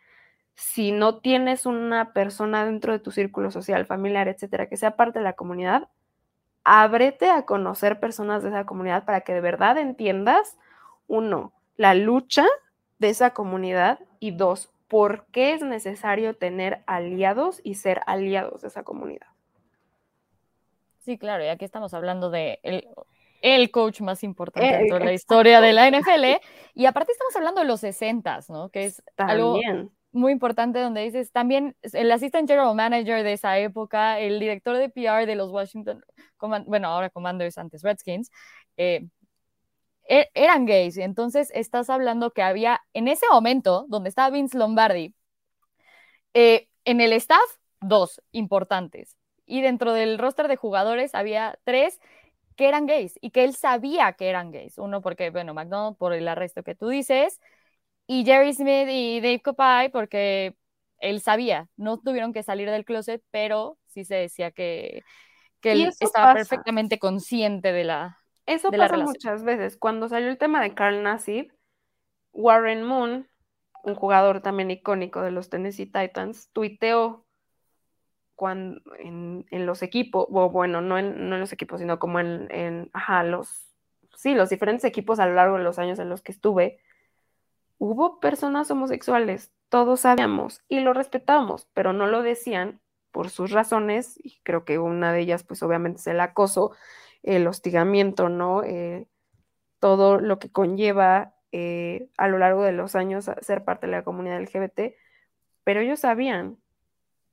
Si no tienes una persona dentro de tu círculo social, familiar, etcétera, que sea parte de la comunidad, ábrete a conocer personas de esa comunidad para que de verdad entiendas, uno, la lucha de esa comunidad y dos, por qué es necesario tener aliados y ser aliados de esa comunidad. Sí, claro, y aquí estamos hablando de el, coach más importante de toda la historia de la NFL. Y aparte estamos hablando de los 60, ¿no? Que es algo muy importante donde dices, también el assistant general manager de esa época, el director de PR de los Washington, bueno, ahora Commanders antes Redskins, eh, e, eran gays. Entonces estás hablando que había, en ese momento, donde estaba Vince Lombardi, eh, en el staff, dos importantes. Y dentro del roster de jugadores había tres que eran gays y que él sabía que eran gays. Uno porque, bueno, McDonald por el arresto que tú dices, y Jerry Smith y Dave Copay porque él sabía, no tuvieron que salir del closet, pero sí se decía que, que él estaba perfectamente consciente de la Eso pasa muchas veces. Cuando salió el tema de Carl Nassib, Warren Moon, un jugador también icónico de los Tennessee Titans, tuiteó cuando, en, los equipos, o bueno, no en, no en los equipos, sino como en, en, ajá, los, sí, los diferentes equipos a lo largo de los años en los que estuve, hubo personas homosexuales, todos sabíamos y lo respetamos, pero no lo decían por sus razones, y creo que una de ellas, pues obviamente es el acoso, el hostigamiento, ¿no? Eh, todo lo que conlleva eh, a lo largo de los años ser parte de la comunidad LGBT, pero ellos sabían,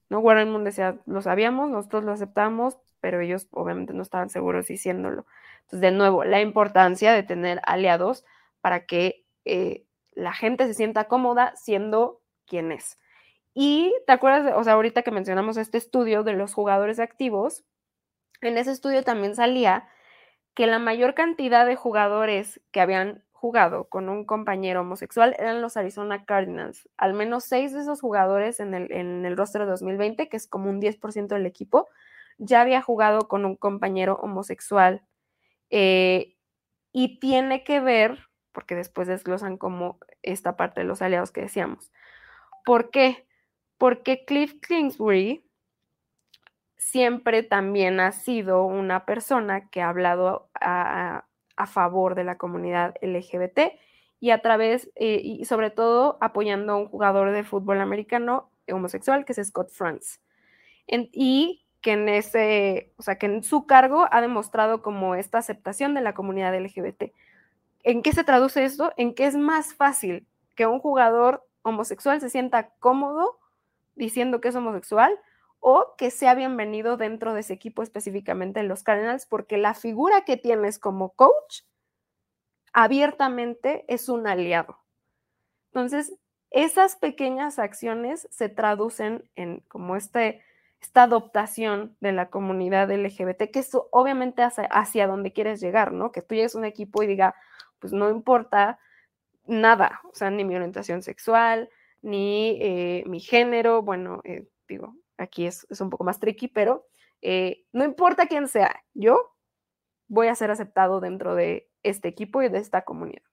¿no? Warren Moon decía, lo sabíamos, nosotros lo aceptamos, pero ellos obviamente no estaban seguros diciéndolo. Entonces, de nuevo, la importancia de tener aliados para que eh, la gente se sienta cómoda siendo quién es. Y te acuerdas, o sea, ahorita que mencionamos este estudio de los jugadores activos, en ese estudio también salía que la mayor cantidad de jugadores que habían jugado con un compañero homosexual eran los Arizona Cardinals. Al menos seis de esos jugadores en el, en el roster de 2020, que es como un 10% del equipo, ya había jugado con un compañero homosexual. Eh, y tiene que ver, porque después desglosan como esta parte de los aliados que decíamos. ¿Por qué? Porque Cliff Kingsbury siempre también ha sido una persona que ha hablado a, favor de la comunidad LGBT y a través, eh, y sobre todo apoyando a un jugador de fútbol americano homosexual que es Scott Franz. y que en ese, o sea, que en su cargo ha demostrado como esta aceptación de la comunidad LGBT. ¿En qué se traduce esto? En que es más fácil que un jugador homosexual se sienta cómodo diciendo que es homosexual o que sea bienvenido dentro de ese equipo específicamente en los Cardinals, porque la figura que tienes como coach abiertamente es un aliado. Entonces, esas pequeñas acciones se traducen en como este, esta adoptación de la comunidad LGBT, que eso obviamente hacia, hacia donde quieres llegar, ¿no? Que tú llegues a un equipo y diga, pues no importa nada, o sea, ni mi orientación sexual, ni eh, mi género, bueno, eh, digo, aquí es, un poco más tricky, pero eh, no importa quién sea, yo voy a ser aceptado dentro de este equipo y de esta comunidad.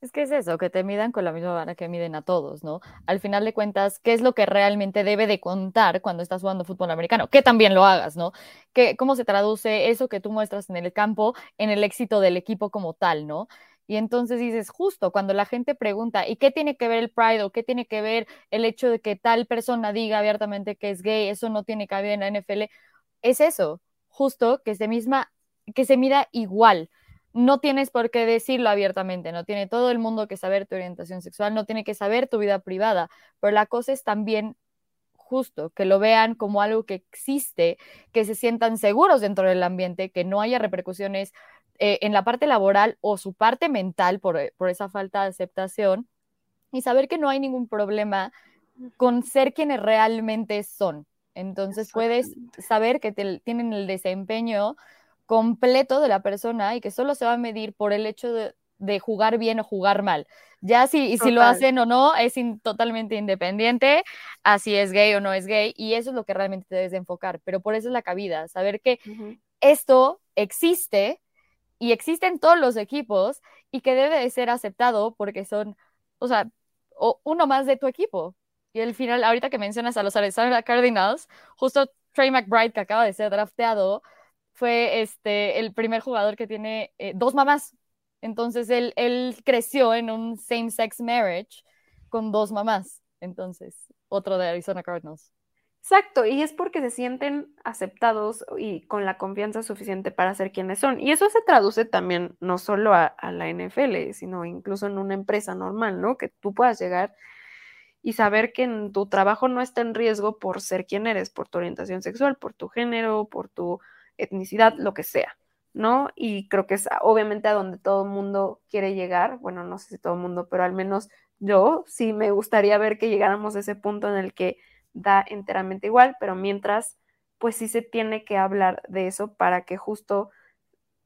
Es que es eso, que te midan con la misma vara que miden a todos, ¿no? Al final de cuentas, ¿qué es lo que realmente debe de contar cuando estás jugando fútbol americano? Que también lo hagas, ¿no? Que, ¿Cómo se traduce eso que tú muestras en el campo en el éxito del equipo como tal, ¿no? Y entonces dices, justo cuando la gente pregunta, ¿y qué tiene que ver el Pride o qué tiene que ver el hecho de que tal persona diga abiertamente que es gay, eso no tiene cabida en la NFL? Es eso, justo que se misma, que se mida igual. No tienes por qué decirlo abiertamente, no tiene todo el mundo que saber tu orientación sexual, no tiene que saber tu vida privada, pero la cosa es también justo, que lo vean como algo que existe, que se sientan seguros dentro del ambiente, que no haya repercusiones eh, en la parte laboral o su parte mental por, eh, por esa falta de aceptación y saber que no hay ningún problema con ser quienes realmente son. Entonces puedes saber que tienen el desempeño completo de la persona y que solo se va a medir por el hecho de, jugar bien o jugar mal. Ya si, si lo hacen o no es totalmente independiente, así es gay o no es gay, y eso es lo que realmente te debes de enfocar. Pero por eso es la cabida, saber que esto existe y existen todos los equipos y que debe de ser aceptado porque son, o sea, uno más de tu equipo. Y al final, ahorita que mencionas a los Arizona Cardinals, justo Trey McBride, que acaba de ser drafteado, fue este, el primer jugador que tiene eh, dos mamás. Entonces, él, él creció en un same-sex marriage con dos mamás. Entonces, otro de Arizona Cardinals. Exacto, y es porque se sienten aceptados y con la confianza suficiente para ser quienes son. Y eso se traduce también no solo a, la NFL, sino incluso en una empresa normal, ¿no? Que tú puedas llegar y saber que en tu trabajo no está en riesgo por ser quien eres, por tu orientación sexual, por tu género, por tu etnicidad, lo que sea, ¿no? Y creo que es obviamente a donde todo el mundo quiere llegar, bueno, no sé si todo el mundo, pero al menos yo sí me gustaría ver que llegáramos a ese punto en el que da enteramente igual, pero mientras, pues sí se tiene que hablar de eso para que justo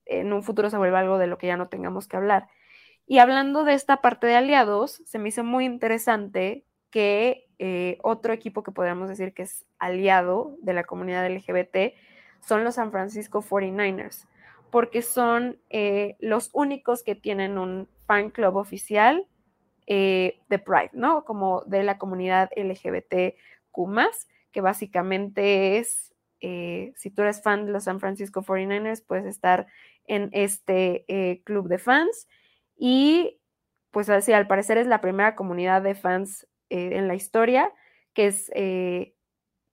en un futuro se vuelva algo de lo que ya no tengamos que hablar. Y hablando de esta parte de aliados, se me hizo muy interesante que eh, otro equipo que podríamos decir que es aliado de la comunidad LGBT son los San Francisco 49ers, porque son eh, los únicos que tienen un fan club oficial eh, de Pride, ¿no? Como de la comunidad LGBT Kumas, que básicamente es, eh, si tú eres fan de los San Francisco 49ers, puedes estar en este eh, club de fans. Y pues así, al parecer es la primera comunidad de fans en la historia, que es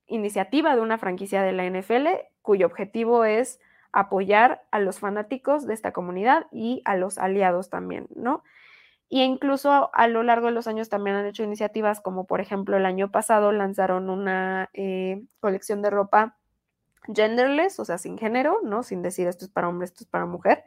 iniciativa de una franquicia de la NFL, cuyo objetivo es apoyar a los fanáticos de esta comunidad y a los aliados también, ¿no? Y incluso a lo largo de los años también han hecho iniciativas como por ejemplo el año pasado lanzaron una eh, colección de ropa genderless, o sea, sin género, ¿no? Sin decir esto es para hombre, esto es para mujer,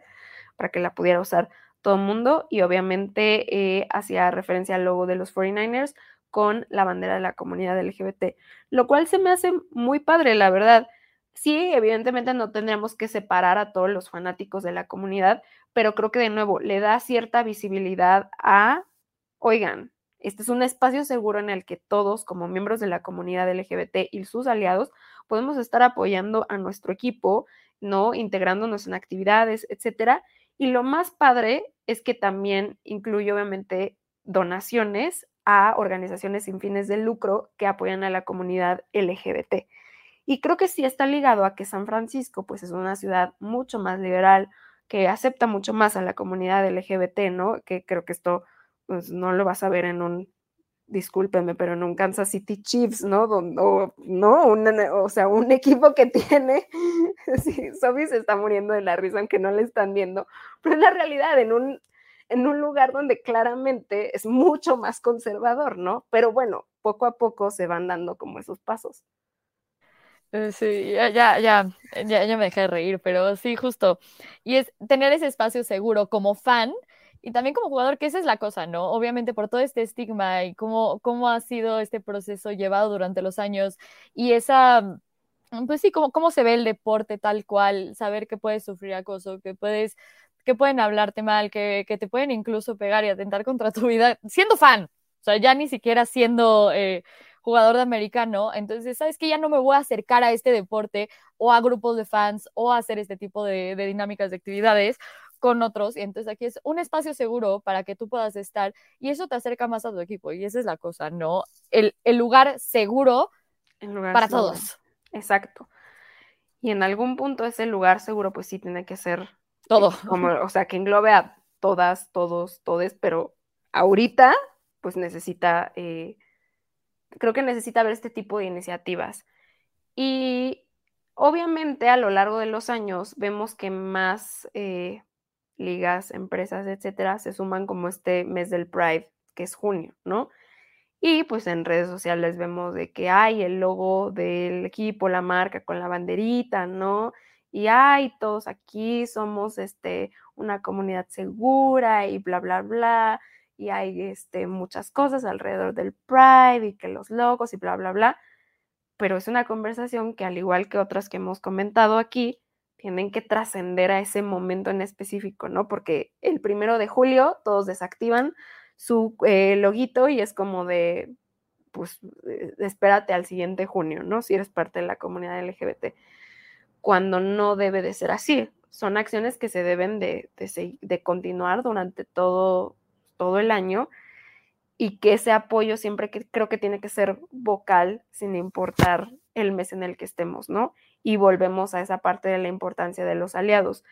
para que la pudiera usar todo el mundo y obviamente eh, hacía referencia al logo de los 49ers con la bandera de la comunidad LGBT, lo cual se me hace muy padre, la verdad. Sí, evidentemente no tendríamos que separar a todos los fanáticos de la comunidad, pero creo que de nuevo le da cierta visibilidad a, oigan, este es un espacio seguro en el que todos, como miembros de la comunidad LGBT y sus aliados, podemos estar apoyando a nuestro equipo, ¿no? Integrándonos en actividades, etcétera. Y lo más padre es que también incluye, obviamente, donaciones a organizaciones sin fines de lucro que apoyan a la comunidad LGBT. Y creo que sí está ligado a que San Francisco, pues es una ciudad mucho más liberal, que acepta mucho más a la comunidad LGBT, ¿no? Que creo que esto pues, no lo vas a ver en un, discúlpeme, pero en un Kansas City Chiefs, ¿no? O, no, o sea, un equipo que tiene, sí, Sophie se está muriendo de la risa aunque no le están viendo, pero es la realidad, en un, en un lugar donde claramente es mucho más conservador, ¿no? Pero bueno, poco a poco se van dando como esos pasos. Eh, sí, ya, ya, ya, ya, me dejé de reír, pero sí, justo. Y es tener ese espacio seguro como fan y también como jugador, que esa es la cosa, ¿no? Obviamente por todo este estigma y cómo, cómo ha sido este proceso llevado durante los años y esa, pues sí, cómo, cómo se ve el deporte tal cual, saber que puedes sufrir acoso, que puedes que pueden hablarte mal, que, que, te pueden incluso pegar y atentar contra tu vida, siendo fan, o sea, ya ni siquiera siendo eh, jugador de americano, entonces, ¿sabes que Ya no me voy a acercar a este deporte o a grupos de fans o a hacer este tipo de, de dinámicas de actividades con otros, y entonces aquí es un espacio seguro para que tú puedas estar, y eso te acerca más a tu equipo, y esa es la cosa, ¿no? El, el lugar seguro para todos. Exacto. Y en algún punto ese lugar seguro, pues sí tiene que ser todo. Como, o sea, que englobe a todas, todos, todes, pero ahorita, pues necesita, eh, creo que necesita ver este tipo de iniciativas. Y obviamente a lo largo de los años vemos que más eh, ligas, empresas, etcétera, se suman como este mes del Pride, que es junio, ¿no? Y pues en redes sociales vemos de que hay el logo del equipo, la marca con la banderita, ¿no? y ay, todos aquí somos este, una comunidad segura y bla, bla, bla, y hay este, muchas cosas alrededor del Pride y que los logos y bla, bla, bla, pero es una conversación que al igual que otras que hemos comentado aquí, tienen que trascender a ese momento en específico, ¿no? Porque el primero de julio todos desactivan su eh, loguito y es como de, pues, eh, espérate al siguiente junio, ¿no? Si eres parte de la comunidad LGBT cuando no debe de ser así. Son acciones que se deben de, de, continuar durante todo, todo el año y que ese apoyo siempre que, creo que tiene que ser vocal sin importar el mes en el que estemos, ¿no? Y volvemos a esa parte de la importancia de los aliados.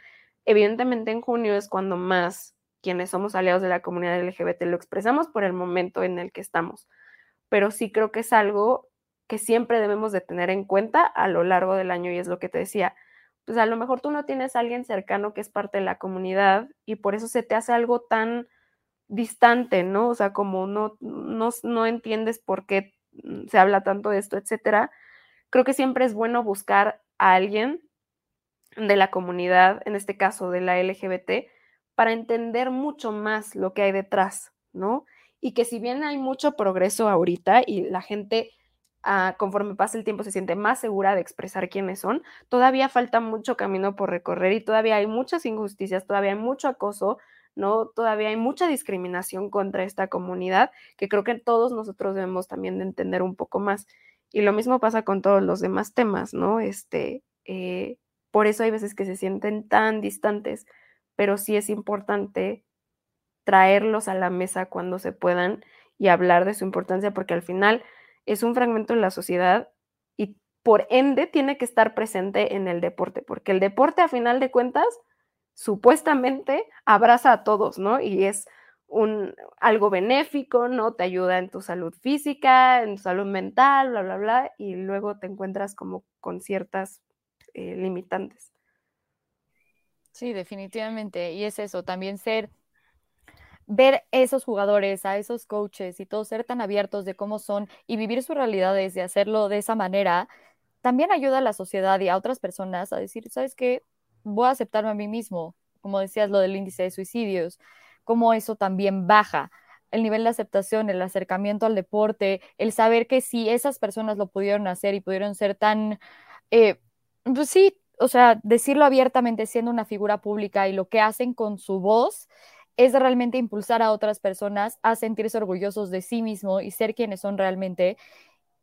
Evidentemente en junio es cuando más quienes somos aliados de la comunidad LGBT lo expresamos por el momento en el que estamos, pero sí creo que es algo que siempre debemos de tener en cuenta a lo largo del año y es lo que te decía, pues a lo mejor tú no tienes a alguien cercano que es parte de la comunidad y por eso se te hace algo tan distante, ¿no? O sea, como no, no, no entiendes por qué se habla tanto de esto, etcétera. Creo que siempre es bueno buscar a alguien de la comunidad, en este caso de la LGBT, para entender mucho más lo que hay detrás, ¿no? Y que si bien hay mucho progreso ahorita y la gente conforme pasa el tiempo se siente más segura de expresar quiénes son, todavía falta mucho camino por recorrer y todavía hay muchas injusticias, todavía hay mucho acoso, ¿no? Todavía hay mucha discriminación contra esta comunidad que creo que todos nosotros debemos también de entender un poco más. Y lo mismo pasa con todos los demás temas, ¿no? Este, eh, por eso hay veces que se sienten tan distantes, pero sí es importante traerlos a la mesa cuando se puedan y hablar de su importancia, porque al final es un fragmento de la sociedad y por ende tiene que estar presente en el deporte, porque el deporte a final de cuentas supuestamente abraza a todos, ¿no? Y es un, algo benéfico, ¿no? Te ayuda en tu salud física, en tu salud mental, bla, bla, bla, y luego te encuentras como con ciertas eh, limitantes. Sí, definitivamente. Y es eso, también ser ver esos jugadores, a esos coaches y todos ser tan abiertos de cómo son y vivir sus realidades y hacerlo de esa manera, también ayuda a la sociedad y a otras personas a decir, ¿sabes qué? Voy a aceptarme a mí mismo, como decías, lo del índice de suicidios, cómo eso también baja. el nivel de aceptación, el acercamiento al deporte, el saber que si esas personas lo pudieron hacer y pudieron ser tan, eh, pues sí, o sea, decirlo abiertamente siendo una figura pública y lo que hacen con su voz es realmente impulsar a otras personas a sentirse orgullosos de sí mismo y ser quienes son realmente.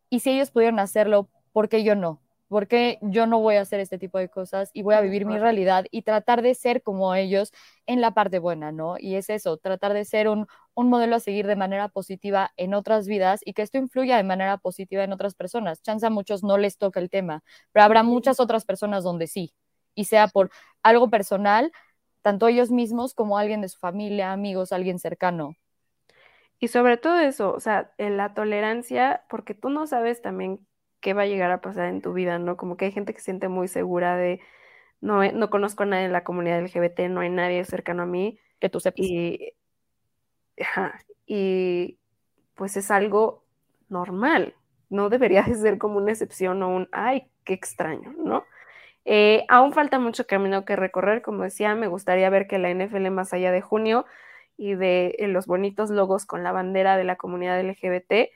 Y si ellos pudieron hacerlo, ¿por qué yo no? Porque yo no voy a hacer este tipo de cosas y voy a vivir mi realidad y tratar de ser como ellos en la parte buena, ¿no? Y es eso, tratar de ser un, modelo a seguir de manera positiva en otras vidas y que esto influya de manera positiva en otras personas. Chance a muchos no les toca el tema, pero habrá muchas otras personas donde sí, y sea por algo personal, tanto ellos mismos como alguien de su familia, amigos, alguien cercano. Y sobre todo eso, o sea, la tolerancia, porque tú no sabes también qué va a llegar a pasar en tu vida, ¿no? Como que hay gente que se siente muy segura de, no, no conozco a nadie en la comunidad LGBT, no hay nadie cercano a mí. Que tú sepas. Y, y pues es algo normal, no debería de ser como una excepción o un, ay, qué extraño, ¿no? Eh, aún falta mucho camino que recorrer, como decía, me gustaría ver que la NFL más allá de junio y de eh, los bonitos logos con la bandera de la comunidad LGBT,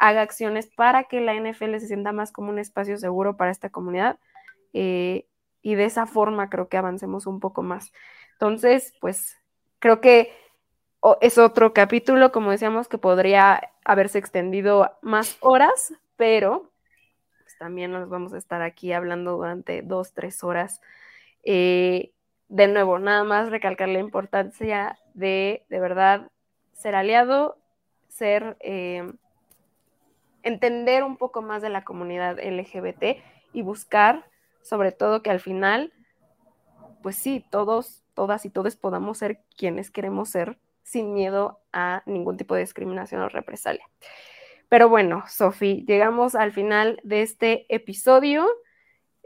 haga acciones para que la NFL se sienta más como un espacio seguro para esta comunidad eh, y de esa forma creo que avancemos un poco más. Entonces, pues creo que es otro capítulo, como decíamos, que podría haberse extendido más horas, pero pues, también nos vamos a estar aquí hablando durante dos, tres horas. Eh, de nuevo, nada más recalcar la importancia de, de verdad, ser aliado, ser... Eh, entender un poco más de la comunidad LGBT y buscar, sobre todo, que al final, pues sí, todos, todas y todos podamos ser quienes queremos ser sin miedo a ningún tipo de discriminación o represalia. Pero bueno, Sofi, llegamos al final de este episodio.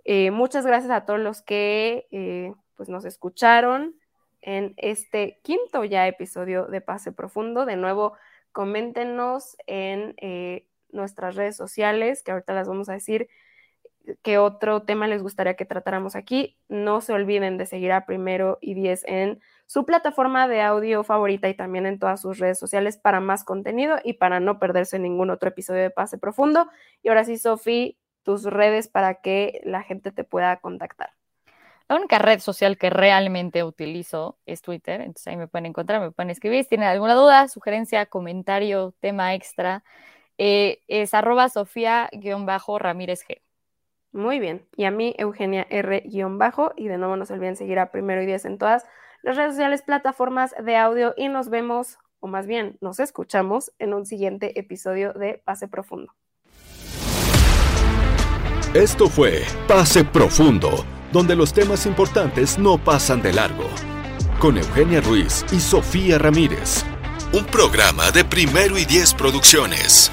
Eh, muchas gracias a todos los que eh, pues nos escucharon en este quinto ya episodio de Pase Profundo. De nuevo, coméntenos en eh, nuestras redes sociales, que ahorita las vamos a decir qué otro tema les gustaría que tratáramos aquí. No se olviden de seguir a Primero y Diez en su plataforma de audio favorita y también en todas sus redes sociales para más contenido y para no perderse ningún otro episodio de Pase Profundo. Y ahora sí, Sofi, tus redes para que la gente te pueda contactar. La única red social que realmente utilizo es Twitter, entonces ahí me pueden encontrar, me pueden escribir si tienen alguna duda, sugerencia, comentario, tema extra. Eh, es arroba Sofía-Ramírez G. Muy bien. Y a mí, Eugenia R-bajo. Y de nuevo no se olviden seguir a Primero y Diez en todas las redes sociales, plataformas de audio. Y nos vemos, o más bien, nos escuchamos en un siguiente episodio de Pase Profundo. Esto fue Pase Profundo, donde los temas importantes no pasan de largo. Con Eugenia Ruiz y Sofía Ramírez. Un programa de Primero y Diez Producciones.